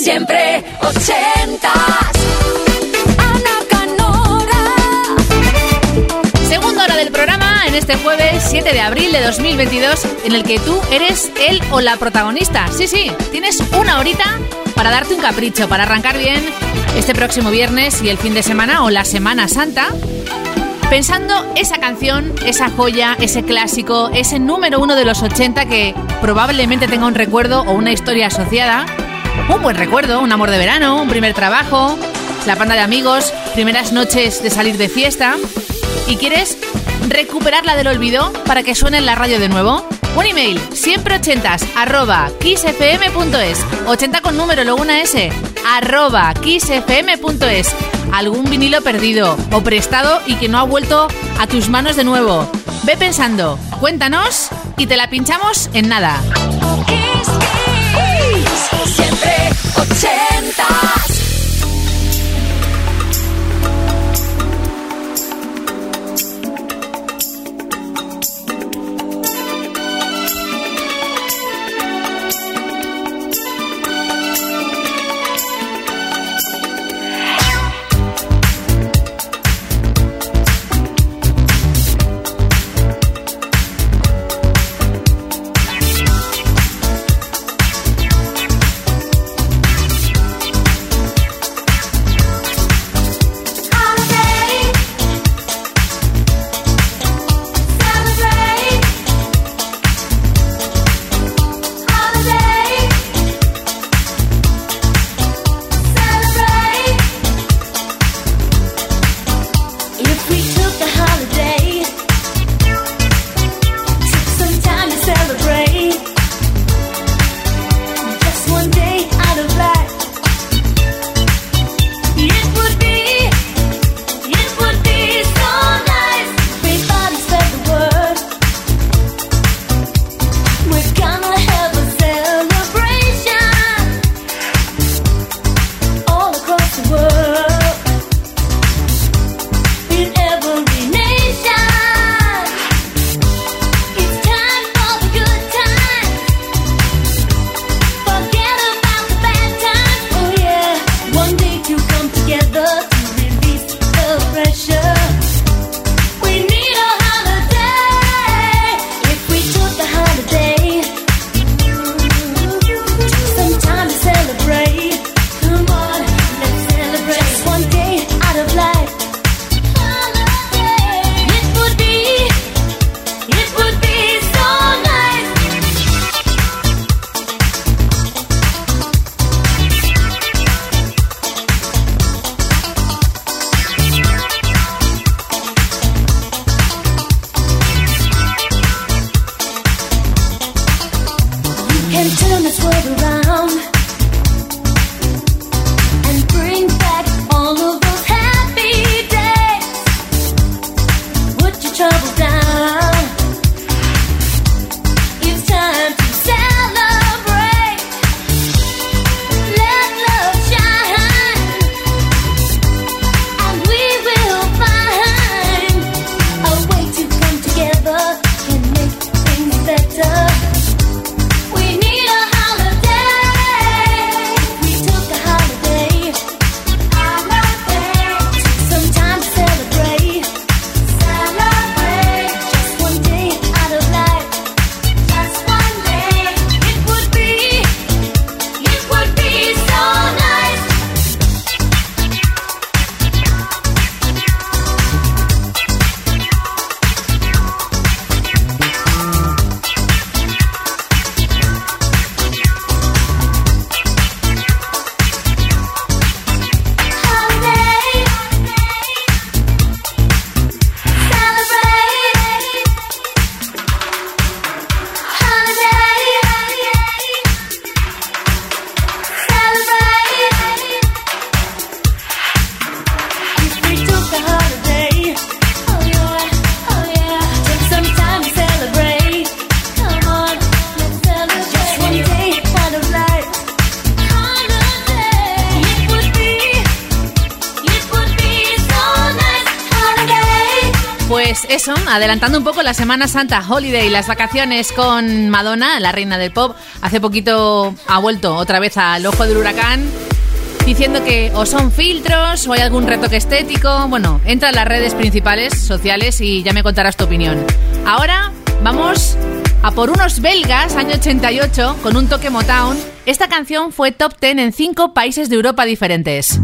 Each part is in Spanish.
Siempre ochentas. Ana Canora. Segunda hora del programa en este jueves 7 de abril de 2022 en el que tú eres el o la protagonista. Sí, sí, tienes una horita para darte un capricho, para arrancar bien este próximo viernes y el fin de semana o la Semana Santa. Pensando esa canción, esa joya, ese clásico, ese número uno de los 80 que probablemente tenga un recuerdo o una historia asociada. Un buen recuerdo, un amor de verano, un primer trabajo, la banda de amigos, primeras noches de salir de fiesta. ¿Y quieres recuperarla del olvido para que suene en la radio de nuevo? Un email, siempre ochentas, arroba kissfm.es. 80 con número, luego una S, arroba kissfm.es. Algún vinilo perdido o prestado y que no ha vuelto a tus manos de nuevo. Ve pensando, cuéntanos y te la pinchamos en nada. Siempre ochentas. Adelantando un poco la Semana Santa, Holiday, las vacaciones con Madonna, la reina del pop, hace poquito ha vuelto otra vez al ojo del huracán diciendo que o son filtros o hay algún retoque estético. Bueno, entra en las redes principales sociales y ya me contarás tu opinión. Ahora vamos a por unos belgas, año 88, con un toque Motown. Esta canción fue top 10 en cinco países de Europa diferentes.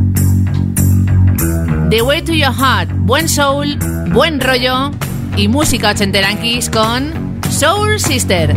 The Way to Your Heart, buen soul, buen rollo y música ochenteranquis con Soul Sister.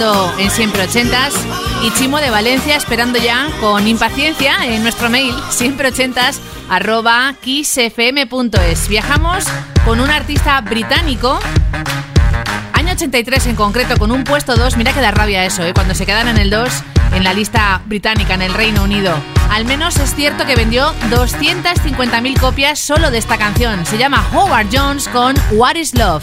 En siempre ochentas y Chimo de Valencia esperando ya con impaciencia en nuestro mail siempre ochentas arroba kissfm.es. Viajamos con un artista británico año 83 en concreto con un puesto 2, mira que da rabia eso, ¿eh? cuando se quedan en el 2 en la lista británica en el Reino Unido. Al menos es cierto que vendió 250.000 copias solo de esta canción. Se llama Howard Jones con What is Love.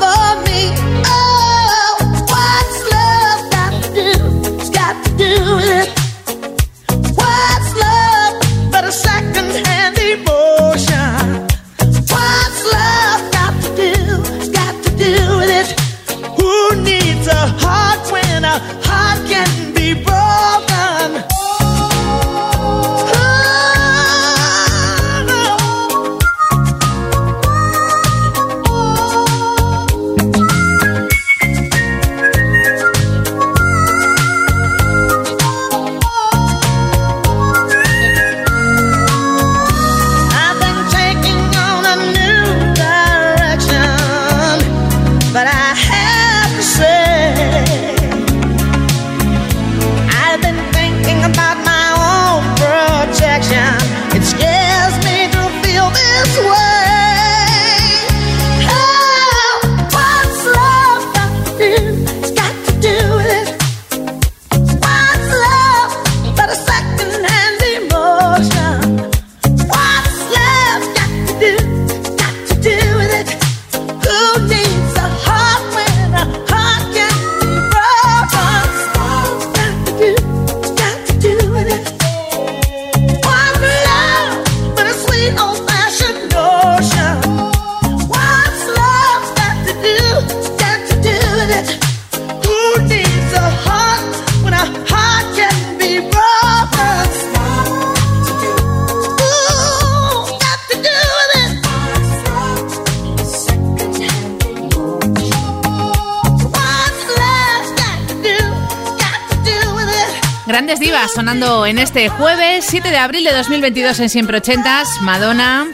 este jueves 7 de abril de 2022 en Siempre Ochentas, Madonna,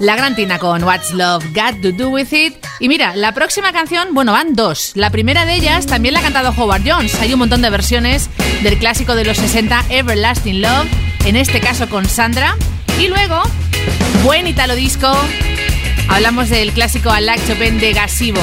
La Gran Tina con What's Love Got to Do With It. Y mira, la próxima canción, bueno, van dos. La primera de ellas también la ha cantado Howard Jones. Hay un montón de versiones del clásico de los 60, Everlasting Love, en este caso con Sandra. Y luego, buen italo disco, hablamos del clásico Alac Chopin de Gasivo.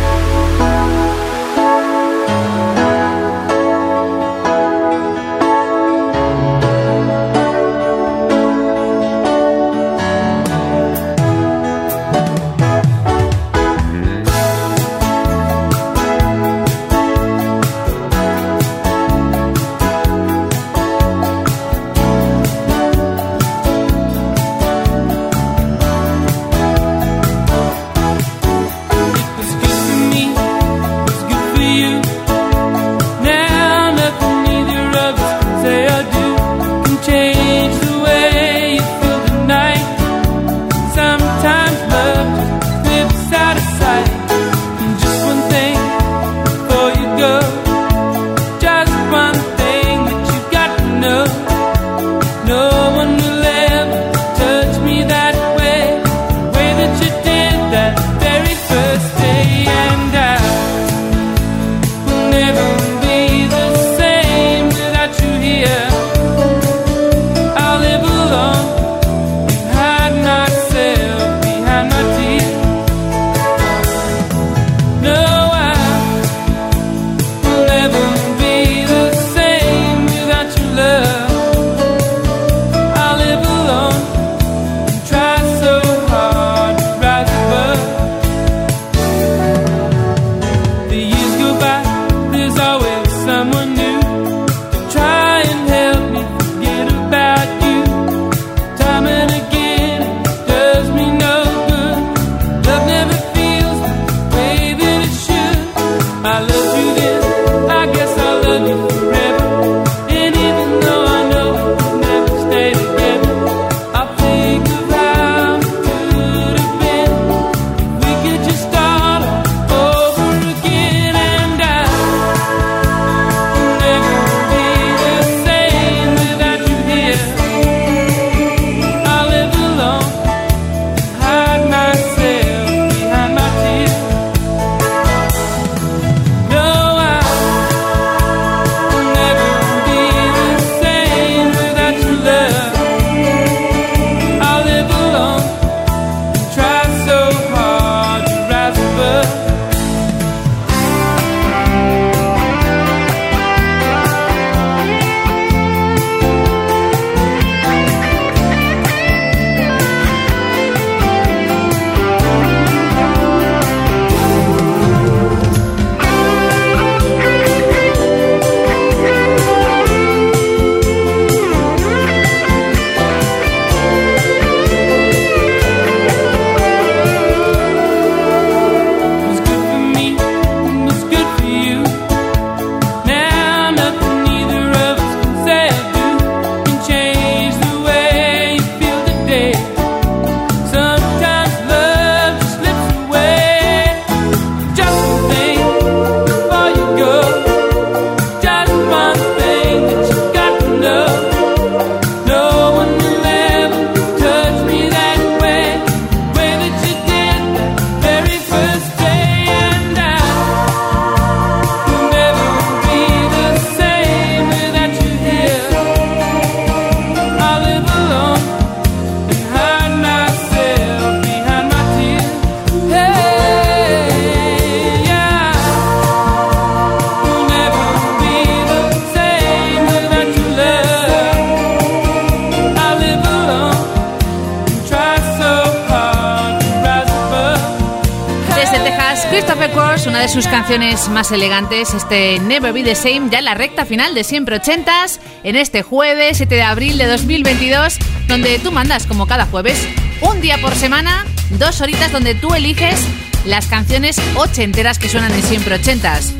Más elegantes, este Never Be the Same, ya en la recta final de Siempre Ochentas, en este jueves 7 de abril de 2022, donde tú mandas, como cada jueves, un día por semana, dos horitas donde tú eliges las canciones ochenteras que suenan en Siempre Ochentas.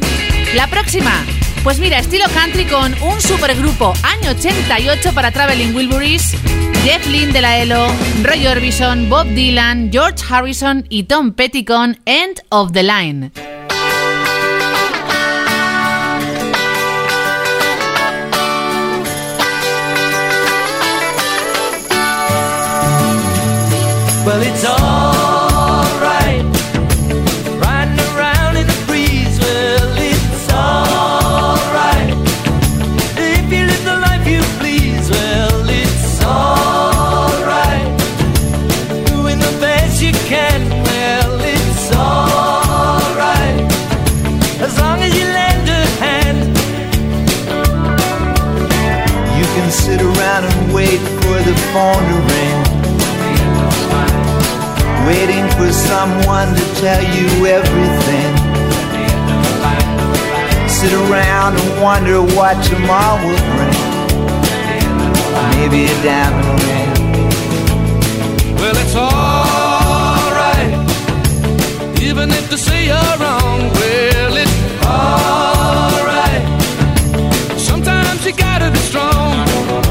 La próxima, pues mira, estilo country con un supergrupo, año 88 para Traveling Wilburys, Jeff Lynne de la ELO, Roy Orbison, Bob Dylan, George Harrison y Tom Petty con End of the Line. Phone to ring waiting for someone to tell you everything. Sit around and wonder what tomorrow will bring. Maybe a diamond ring. Well, it's alright, even if they say you're wrong. Well, it's alright. Sometimes you gotta be strong.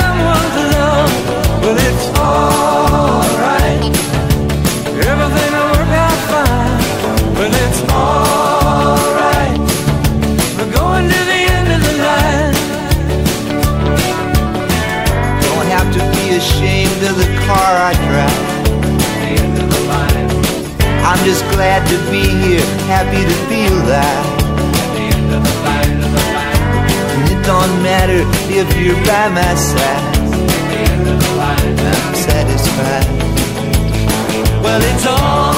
I'm on to love, but it's alright. Everything I'll work out fine, but it's alright. We're going to the end of the line. Don't have to be ashamed of the car I drive. The end of the line. I'm just glad to be here, happy to be alive. Don't matter if you're by my side. I'm satisfied. Well, it's alright.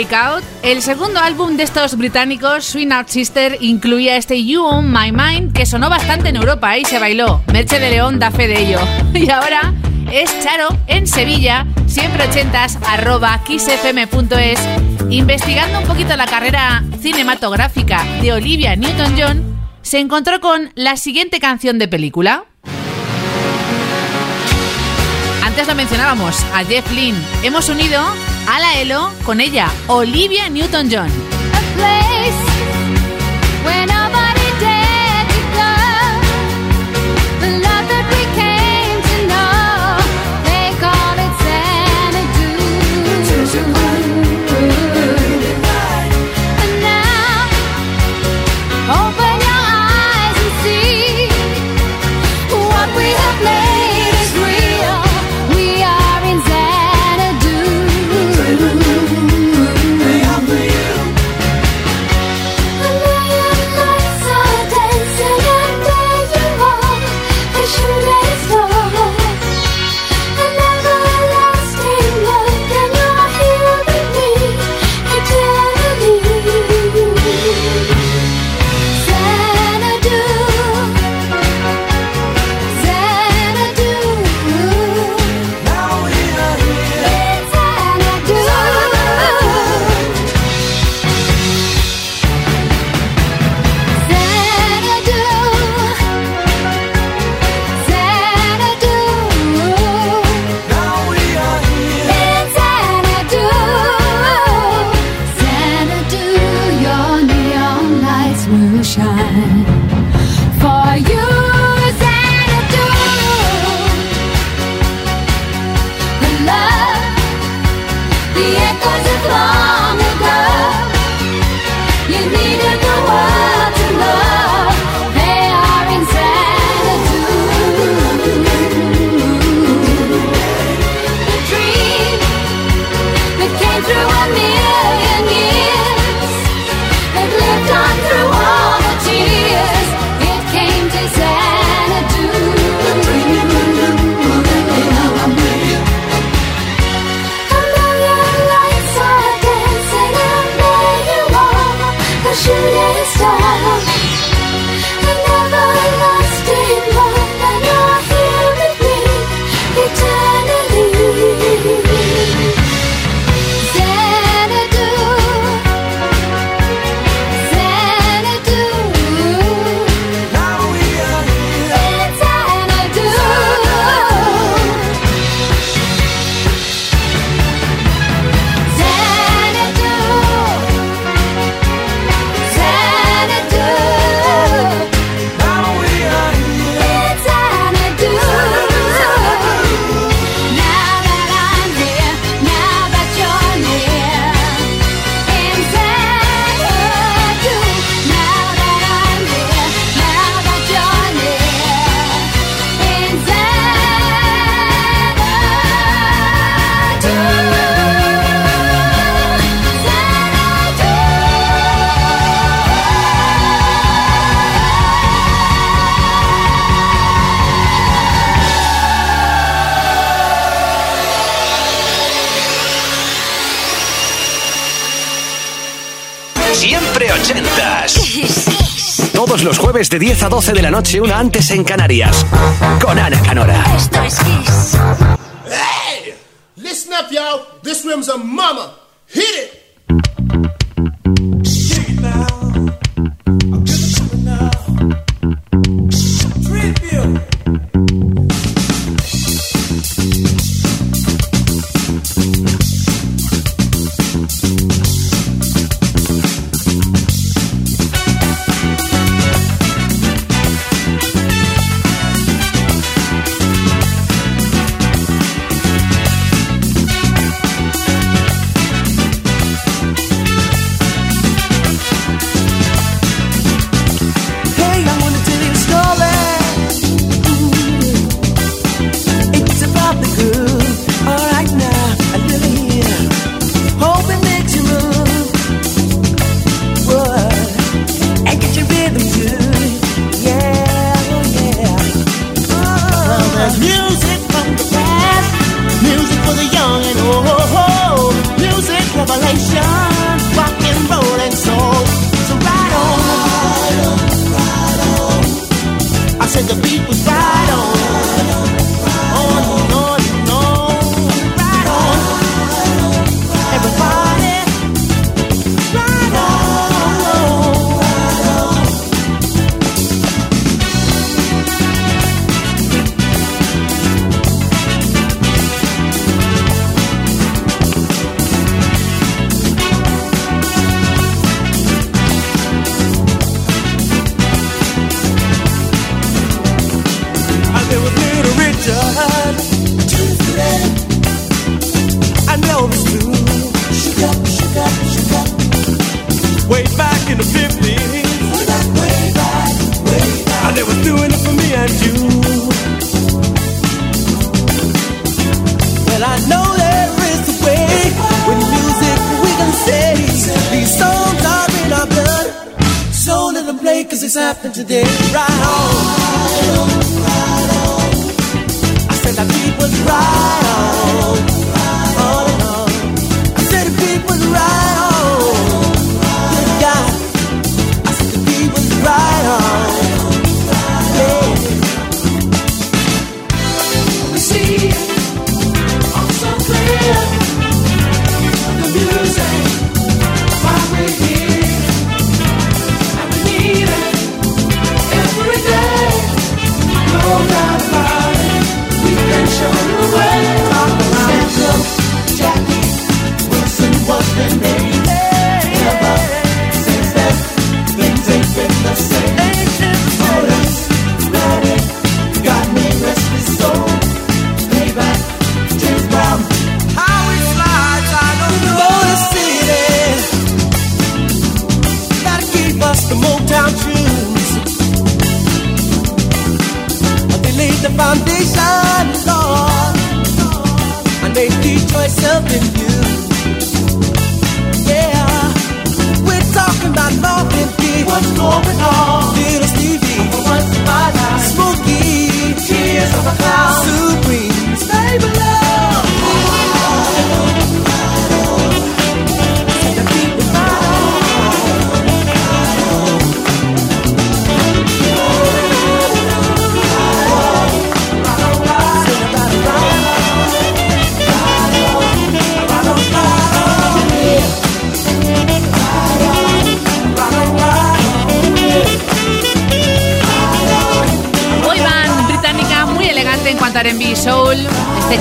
Breakout? El segundo álbum de estos británicos, Swing Out Sister, incluía este You On My Mind que sonó bastante en Europa y se bailó. Merche de León da fe de ello. Y ahora es Charo en Sevilla, siempre ochentas, arroba kissfm.es, investigando un poquito la carrera cinematográfica de Olivia Newton-John, se encontró con la siguiente canción de película. Antes lo mencionábamos, a Jeff Lynne. Hemos unido a la Elo con ella, Olivia Newton-John. los jueves de 10 a 12 de la noche, una antes en Canarias. Con Ana Canora. Esto es Kiss. Hey! Listen up, y'all. This room's a mama. Hit it!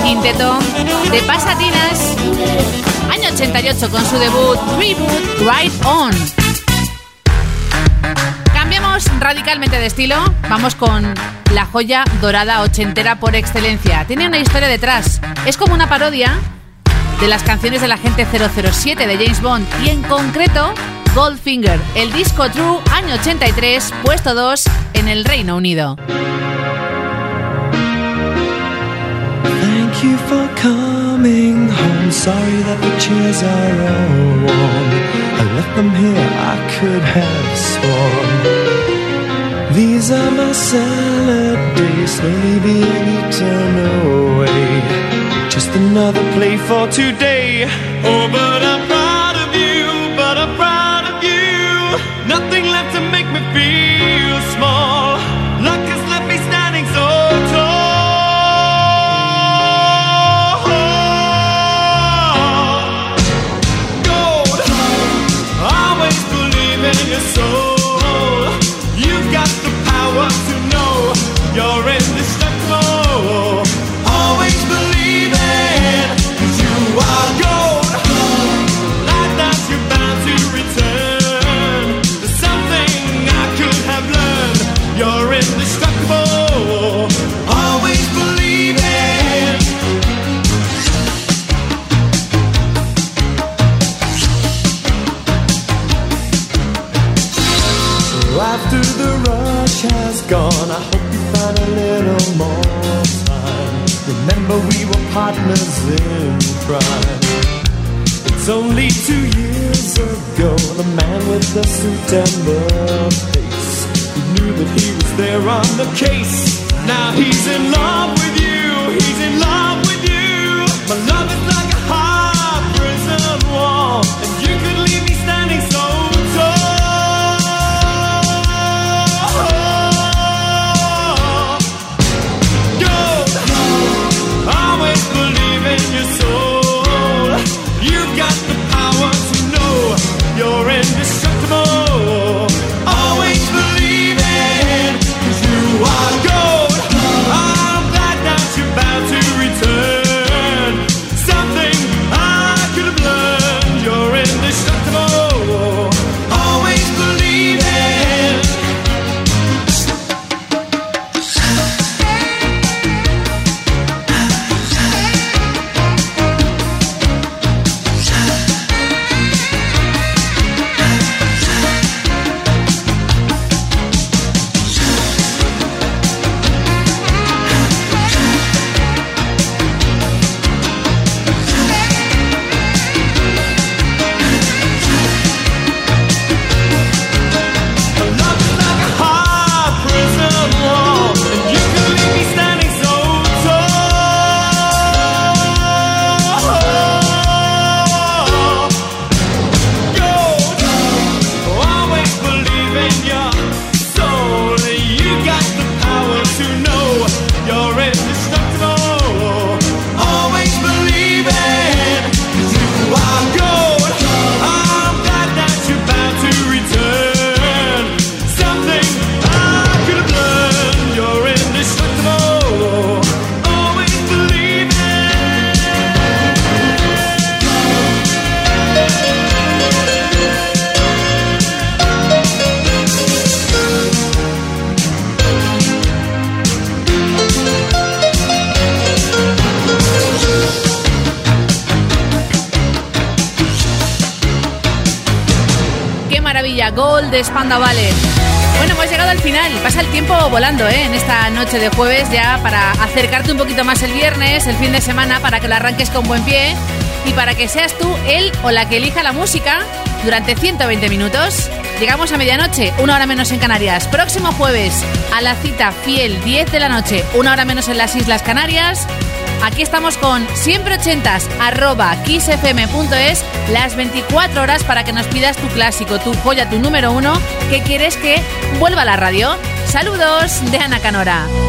quinteto de Pasatinas, año 88 con su debut Reboot Right On. Cambiamos radicalmente de estilo, vamos con la joya dorada ochentera por excelencia. Tiene una historia detrás, es como una parodia de las canciones de la gente 007 de James Bond y en concreto Goldfinger, el disco True año 83, puesto 2 en el Reino Unido. Thank you for coming home. Sorry that the chairs are all warm. I left them here, I could have sworn. These are my salad days, slowly being eaten away. Just another play for today. Oh, but I'm of the September face. He knew that he was there on the case. Now he's in love with you. He's in love with you. My love is like a high prison wall, and you could leave me standing so tall. Good, always believe in your soul. You've got the power to know you're in the. Gold de Spanda Ballet. Bueno, hemos llegado al final. Pasa el tiempo volando, ¿eh? En esta noche de jueves ya para acercarte un poquito más el viernes, el fin de semana, para que lo arranques con buen pie y para que seas tú él o la que elija la música durante 120 minutos. Llegamos a medianoche, una hora menos en Canarias. Próximo jueves, a la cita fiel, 10 de la noche, una hora menos en las Islas Canarias. Aquí estamos con siempre ochentas arroba kissfm.es las 24 horas para que nos pidas tu clásico, tu joya, tu número uno que quieres que vuelva a la radio. Saludos de Ana Canora.